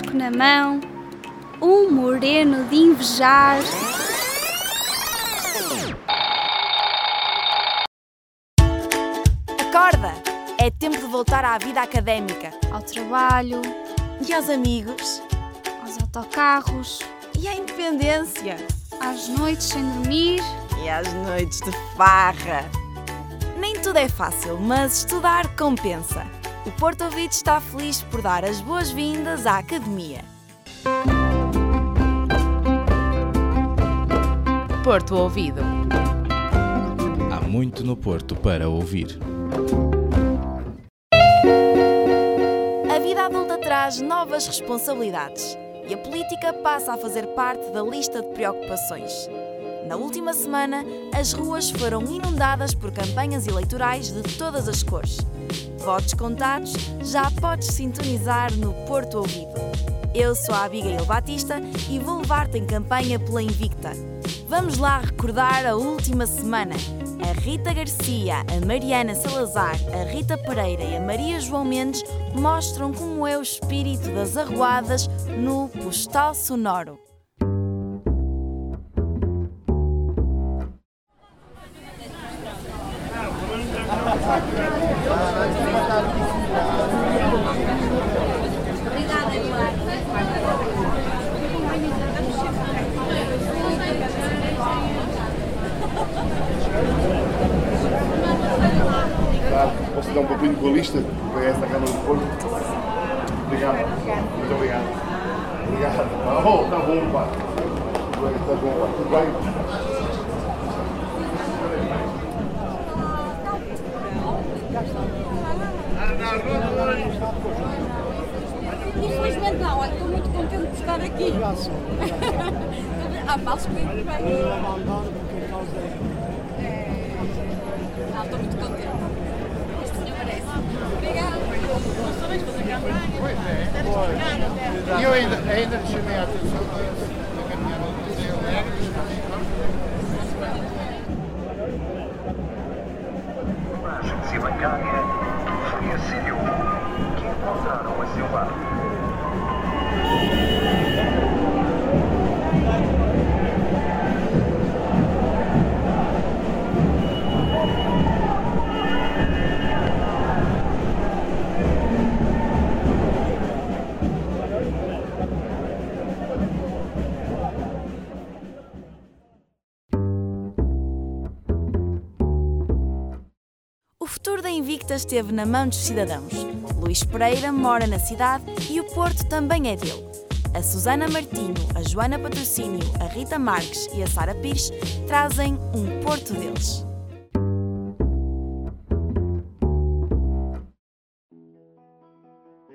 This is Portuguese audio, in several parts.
fresco na mão, um moreno de invejar. Acorda! É tempo de voltar à vida académica Ao trabalho, e aos amigos aos autocarros, e à independência às noites sem dormir. e às noites de farra. Nem tudo é fácil, mas estudar compensa. O Porto Ouvido está feliz por dar as boas-vindas à Academia. Porto Ouvido. Há muito no Porto para ouvir. A vida adulta traz novas responsabilidades e a política passa a fazer parte da lista de preocupações. Na última semana, as ruas foram inundadas por campanhas eleitorais de todas as cores. Votos contados, já podes sintonizar no Porto Ouvido. Eu sou a Abigail Batista e vou levar-te em campanha pela Invicta. Vamos lá recordar a última semana. A Rita Garcia, a Mariana Salazar, a Rita Pereira e a Maria João Mendes mostram como é o espírito das arruadas no Postal Sonoro. Posso dar um papinho com a lista para esta Câmara do Porto? Obrigado. Muito obrigado. Obrigado. Oh, está bom, pá. Está bom, pá. Tudo bem? Infelizmente não, olha, estou muito contente de estar aqui. Há males que vêm por bem. É, Não, estou muito contente. E eu ainda, ainda chamei a atenção Invicta esteve na mão dos cidadãos. Luís Pereira mora na cidade e o Porto também é dele. A Susana Martinho, a Joana Patrocínio, a Rita Marques e a Sara Pires trazem um Porto deles.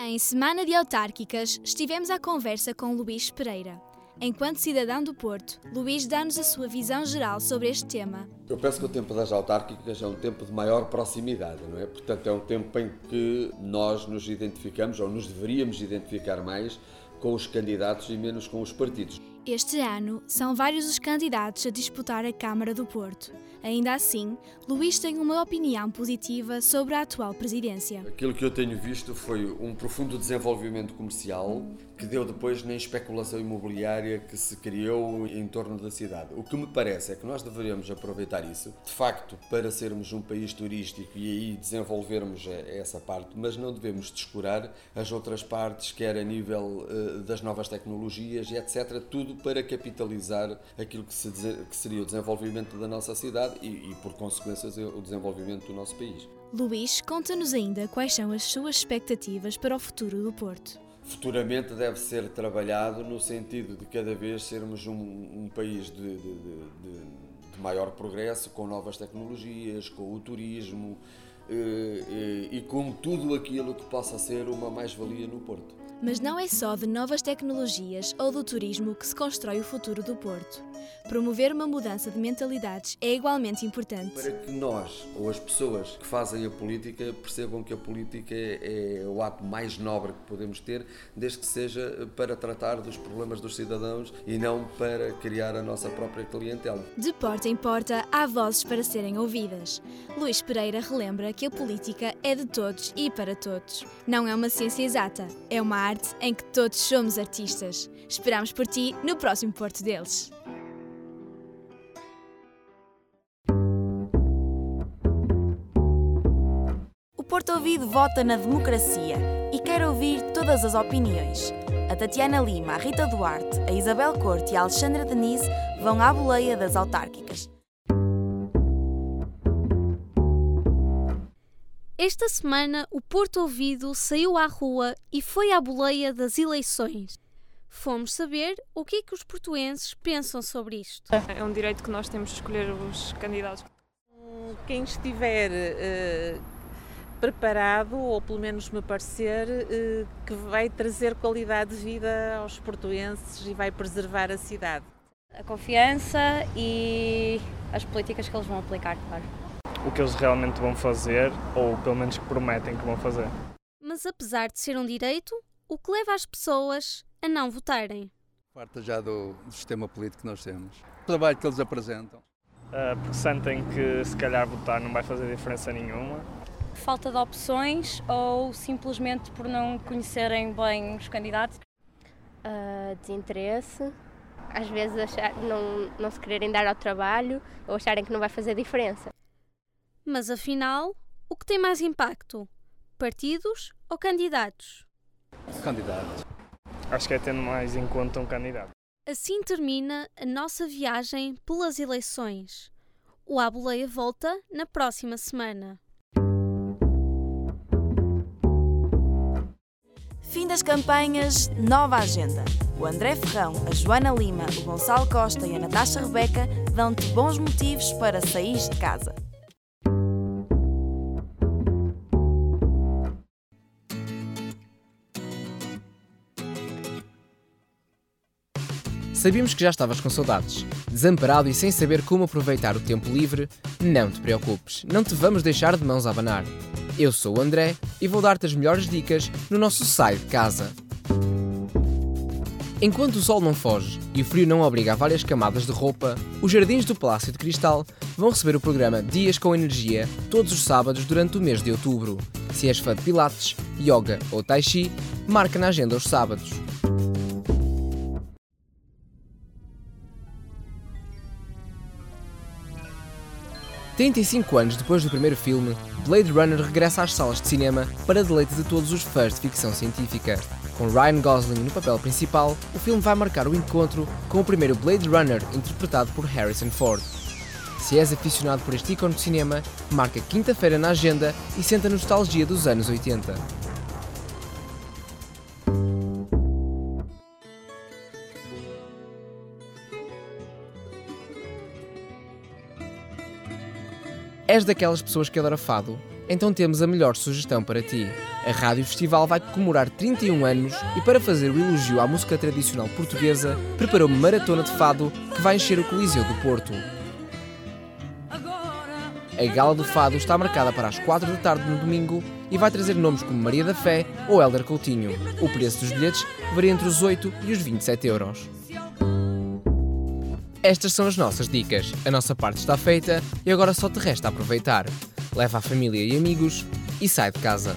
Em semana de autárquicas, estivemos à conversa com Luís Pereira. Enquanto cidadão do Porto, Luís dá-nos a sua visão geral sobre este tema. Eu penso que o tempo das autárquicas é um tempo de maior proximidade, não é? Portanto, é um tempo em que nós nos identificamos, ou nos deveríamos identificar mais, com os candidatos e menos com os partidos. Este ano, são vários os candidatos a disputar a Câmara do Porto. Ainda assim, Luís tem uma opinião positiva sobre a atual presidência. Aquilo que eu tenho visto foi um profundo desenvolvimento comercial que deu depois na especulação imobiliária que se criou em torno da cidade. O que me parece é que nós deveríamos aproveitar isso, de facto, para sermos um país turístico e aí desenvolvermos essa parte, mas não devemos descurar as outras partes, quer a nível eh, das novas tecnologias e etc., tudo para capitalizar aquilo que, se dizer- que seria o desenvolvimento da nossa cidade e, e, por consequências, o desenvolvimento do nosso país. Luís conta-nos ainda quais são as suas expectativas para o futuro do Porto. Futuramente deve ser trabalhado no sentido de cada vez sermos um, um país de, de- de- de- maior progresso, com novas tecnologias, com o turismo eh, eh, e com tudo aquilo que possa ser uma mais-valia no Porto. Mas não é só de novas tecnologias ou do turismo que se constrói o futuro do Porto. Promover uma mudança de mentalidades é igualmente importante. Para que nós, ou as pessoas que fazem a política, percebam que a política é, é o ato mais nobre que podemos ter, desde que seja para tratar dos problemas dos cidadãos e não para criar a nossa própria clientela. De porta em porta, há vozes para serem ouvidas. Luís Pereira relembra que a política é de todos e para todos. Não é uma ciência exata, é uma arte em que todos somos artistas. Esperamos por ti no próximo Porto deles. Porto Ouvido vota na democracia e quer ouvir todas as opiniões. A Tatiana Lima, a Rita Duarte, a Isabel Corte e a Alexandra Denise vão à boleia das autárquicas. Esta semana, o Porto Ouvido saiu à rua e foi à boleia das eleições. Fomos saber o que é que os portuenses pensam sobre isto. É um direito que nós temos de escolher os candidatos. Quem estiver eh, preparado, ou pelo menos me parecer, eh, que vai trazer qualidade de vida aos portuenses e vai preservar a cidade. A confiança e as políticas que eles vão aplicar, claro. O que eles realmente vão fazer, ou pelo menos que prometem que vão fazer. Mas apesar de ser um direito, o que leva as pessoas a não votarem? Parte já do, do sistema político que nós temos. O trabalho que eles apresentam. Uh, porque sentem que se calhar votar não vai fazer diferença nenhuma. Falta de opções ou simplesmente por não conhecerem bem os candidatos? Uh, desinteresse. Às vezes achar, não, não se quererem dar ao trabalho ou acharem que não vai fazer diferença. Mas afinal, o que tem mais impacto? Partidos ou candidatos? Candidatos. Acho que é tendo mais em conta um candidato. Assim termina a nossa viagem pelas eleições. O Aboleia volta na próxima semana. Fim das campanhas, nova agenda. O André Ferrão, a Joana Lima, o Gonçalo Costa e a Natasha Rebeca dão-te bons motivos para sair de casa. Sabíamos que já estavas com saudades. Desamparado e sem saber como aproveitar o tempo livre? Não te preocupes, não te vamos deixar de mãos a abanar. Eu sou o André e vou dar-te as melhores dicas no nosso Sai de Casa. Enquanto o sol não foge e o frio não obriga a várias camadas de roupa, os Jardins do Palácio de Cristal vão receber o programa Dias com Energia todos os sábados durante o mês de outubro. Se és fã de Pilates, Yoga ou Tai Chi, marca na agenda os sábados. 35 anos depois do primeiro filme, Blade Runner regressa às salas de cinema para deleite de todos os fãs de ficção científica. Com Ryan Gosling no papel principal, o filme vai marcar o encontro com o primeiro Blade Runner interpretado por Harrison Ford. Se és aficionado por este ícone de cinema, marca quinta-feira na agenda e senta a nostalgia dos anos 80. És daquelas pessoas que adora fado? Então temos a melhor sugestão para ti. A Rádio Festival vai comemorar 31 anos e para fazer o elogio à música tradicional portuguesa, preparou uma maratona de fado que vai encher o Coliseu do Porto. A Gala do Fado está marcada para as 4 da tarde no domingo e vai trazer nomes como Maria da Fé ou Helder Coutinho. O preço dos bilhetes varia entre os 8 e os 27 euros. Estas são as nossas dicas. A nossa parte está feita e agora só te resta aproveitar. Leva a família e amigos e sai de casa.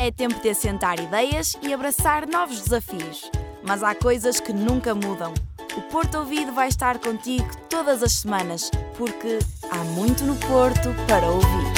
É tempo de assentar ideias e abraçar novos desafios. Mas há coisas que nunca mudam. O Porto Ouvido vai estar contigo todas as semanas, porque há muito no Porto para ouvir.